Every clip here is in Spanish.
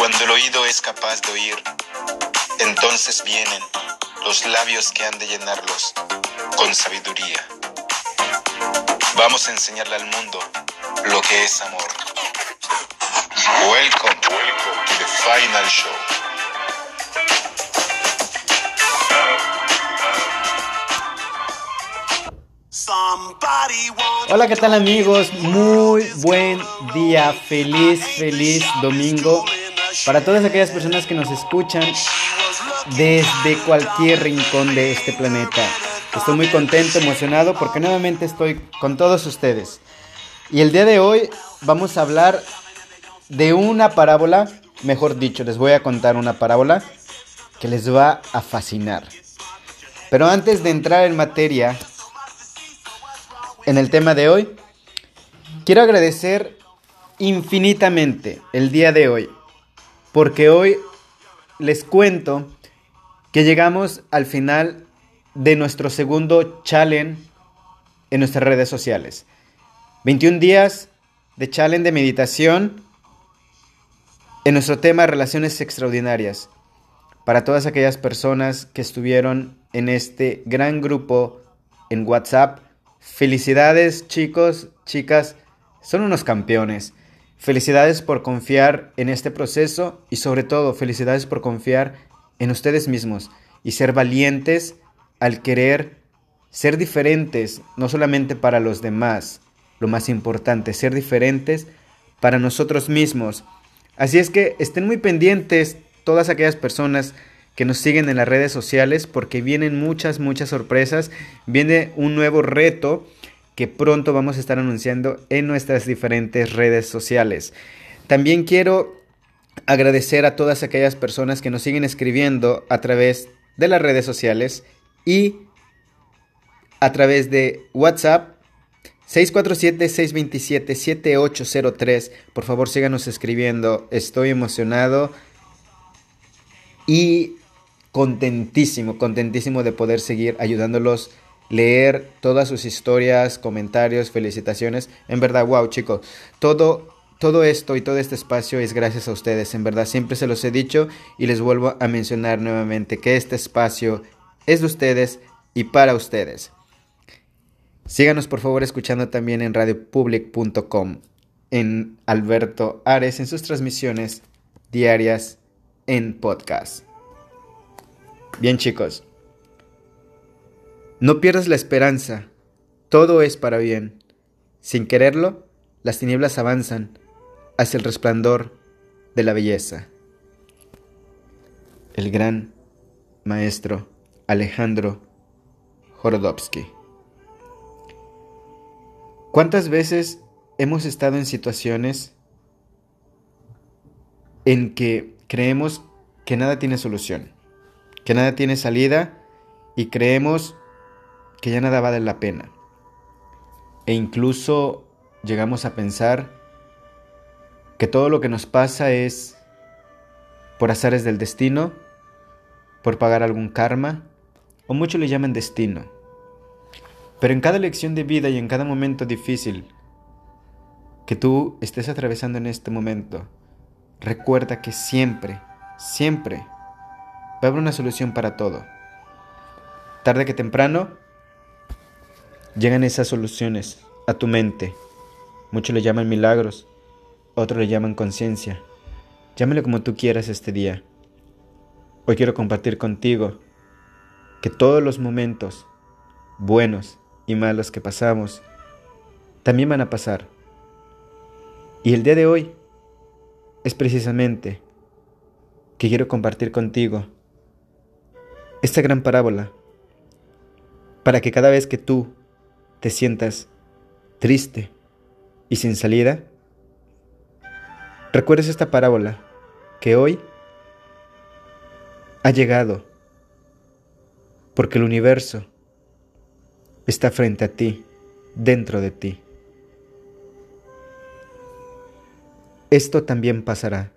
Cuando el oído es capaz de oír, entonces vienen los labios que han de llenarlos con sabiduría. Vamos a enseñarle al mundo lo que es amor. Welcome, welcome to the final show. Hola, ¿qué tal amigos? Muy buen día, feliz, feliz domingo para todas aquellas personas que nos escuchan desde cualquier rincón de este planeta. Estoy muy contento, emocionado porque nuevamente estoy con todos ustedes. Y el día de hoy vamos a hablar de una parábola, mejor dicho, les voy a contar una parábola que les va a fascinar. Pero antes de entrar en materia, en el tema de hoy, quiero agradecer infinitamente el día de hoy, porque hoy les cuento que llegamos al final de nuestro segundo challenge en nuestras redes sociales. 21 días de challenge de meditación en nuestro tema Relaciones Extraordinarias. Para todas aquellas personas que estuvieron en este gran grupo en WhatsApp, felicidades chicos, chicas, son unos campeones. Felicidades por confiar en este proceso y sobre todo felicidades por confiar en ustedes mismos y ser valientes al querer ser diferentes, no solamente para los demás, lo más importante, ser diferentes para nosotros mismos. Así es que estén muy pendientes todas aquellas personas que nos siguen en las redes sociales porque vienen muchas, muchas sorpresas. Viene un nuevo reto que pronto vamos a estar anunciando en nuestras diferentes redes sociales. También quiero agradecer a todas aquellas personas que nos siguen escribiendo a través de las redes sociales y a través de WhatsApp 647-627-7803. Por favor, síganos escribiendo. Estoy emocionado y contentísimo, contentísimo de poder seguir ayudándolos. Leer todas sus historias, comentarios, felicitaciones. En verdad, wow, chicos. Todo, todo esto y todo este espacio es gracias a ustedes. En verdad, siempre se los he dicho y les vuelvo a mencionar nuevamente que este espacio es de ustedes y para ustedes. Síganos por favor escuchando también en radiopublic.com, en Alberto Ares, en sus transmisiones diarias en podcast. Bien chicos, no pierdas la esperanza, todo es para bien. Sin quererlo, las tinieblas avanzan hacia el resplandor de la belleza. El gran maestro Alejandro Jorodowski. ¿Cuántas veces hemos estado en situaciones en que creemos que nada tiene solución, que nada tiene salida y creemos que ya nada vale la pena? E incluso llegamos a pensar que todo lo que nos pasa es por azares del destino, por pagar algún karma, o muchos le llaman destino. Pero en cada lección de vida y en cada momento difícil que tú estés atravesando en este momento, recuerda que siempre, siempre va a haber una solución para todo. Tarde que temprano, llegan esas soluciones a tu mente. Muchos le llaman milagros, otros le llaman conciencia. Llámale como tú quieras este día. Hoy quiero compartir contigo que todos los momentos buenos y malos que pasamos también van a pasar. Y el día de hoy es precisamente que quiero compartir contigo esta gran parábola para que cada vez que tú te sientas triste y sin salida, recuerdes esta parábola que hoy ha llegado porque el universo está frente a ti, dentro de ti. Esto también pasará.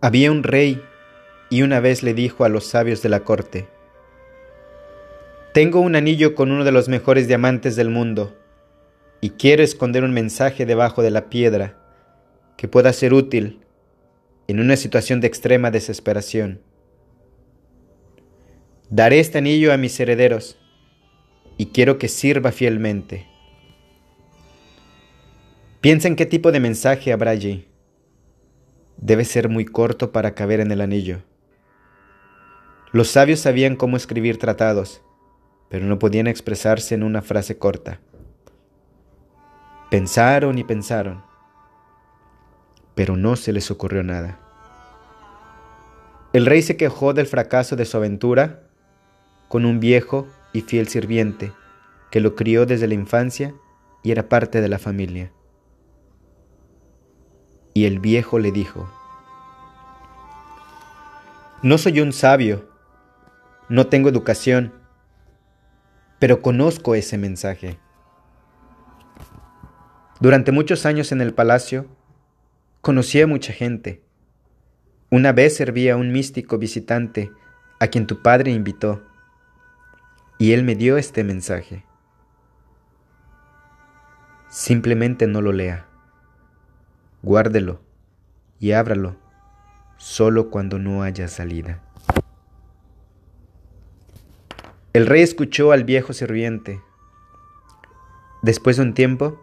Había un rey y una vez le dijo a los sabios de la corte, Tengo un anillo con uno de los mejores diamantes del mundo y quiero esconder un mensaje debajo de la piedra que pueda ser útil en una situación de extrema desesperación. Daré este anillo a mis herederos y quiero que sirva fielmente. Piensa en qué tipo de mensaje habrá allí. Debe ser muy corto para caber en el anillo. Los sabios sabían cómo escribir tratados, pero no podían expresarse en una frase corta. Pensaron y pensaron, pero no se les ocurrió nada. El rey se quejó del fracaso de su aventura con un viejo y fiel sirviente que lo crió desde la infancia y era parte de la familia. Y el viejo le dijo, No soy un sabio, no tengo educación, pero conozco ese mensaje. Durante muchos años en el palacio, conocí a mucha gente. Una vez serví a un místico visitante a quien tu padre invitó, y él me dio este mensaje. Simplemente no lo lea. Guárdelo y ábralo solo cuando no haya salida. El rey escuchó al viejo sirviente. Después de un tiempo,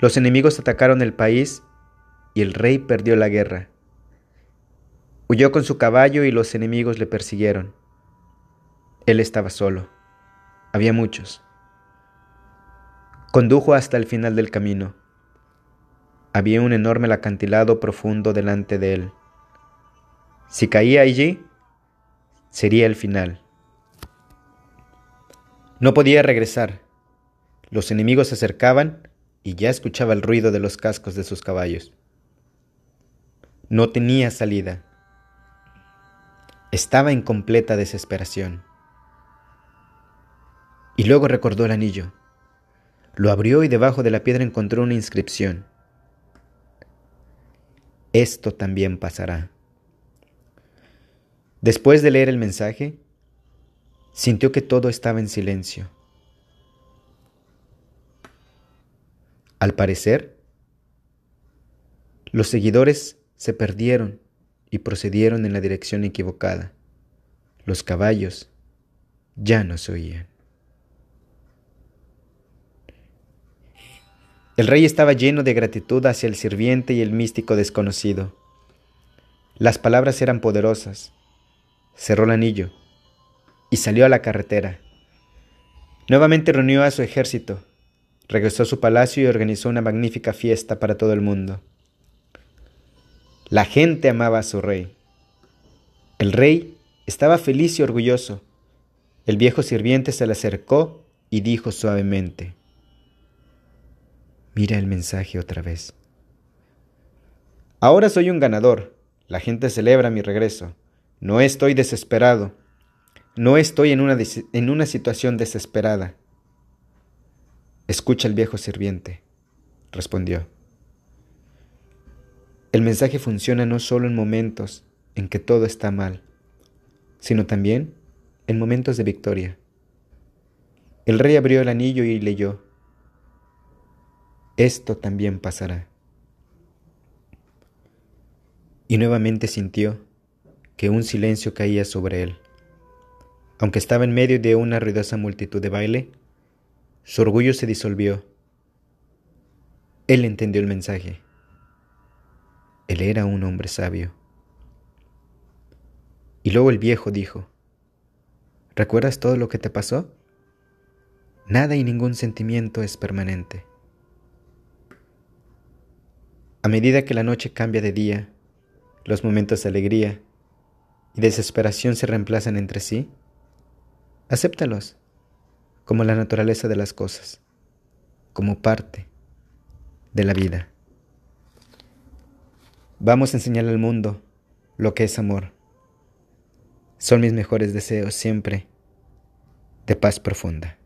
los enemigos atacaron el país y el rey perdió la guerra. Huyó con su caballo y los enemigos le persiguieron. Él estaba solo. Había muchos. Condujo hasta el final del camino. Había un enorme acantilado profundo delante de él. Si caía allí, sería el final. No podía regresar. Los enemigos se acercaban y ya escuchaba el ruido de los cascos de sus caballos. No tenía salida. Estaba en completa desesperación. Y luego recordó el anillo. Lo abrió y debajo de la piedra encontró una inscripción. Esto también pasará. Después de leer el mensaje, sintió que todo estaba en silencio. Al parecer, los seguidores se perdieron y procedieron en la dirección equivocada. Los caballos ya no se oían. El rey estaba lleno de gratitud hacia el sirviente y el místico desconocido. Las palabras eran poderosas. Cerró el anillo y salió a la carretera. Nuevamente reunió a su ejército regresó a su palacio y organizó una magnífica fiesta para todo el mundo. La gente amaba a su rey. El rey estaba feliz y orgulloso. El viejo sirviente se le acercó y dijo suavemente, Mira el mensaje otra vez. Ahora soy un ganador. La gente celebra mi regreso. No estoy desesperado. No estoy en una, en una situación desesperada. Escucha el viejo sirviente, respondió. El mensaje funciona no solo en momentos en que todo está mal, sino también en momentos de victoria. El rey abrió el anillo y leyó, esto también pasará. Y nuevamente sintió que un silencio caía sobre él. Aunque estaba en medio de una ruidosa multitud de baile, su orgullo se disolvió. Él entendió el mensaje. Él era un hombre sabio. Y luego el viejo dijo, ¿recuerdas todo lo que te pasó? Nada y ningún sentimiento es permanente. A medida que la noche cambia de día, los momentos de alegría y desesperación se reemplazan entre sí, Acéptalos como la naturaleza de las cosas, como parte de la vida. Vamos a enseñar al mundo lo que es amor. Son mis mejores deseos siempre de paz profunda.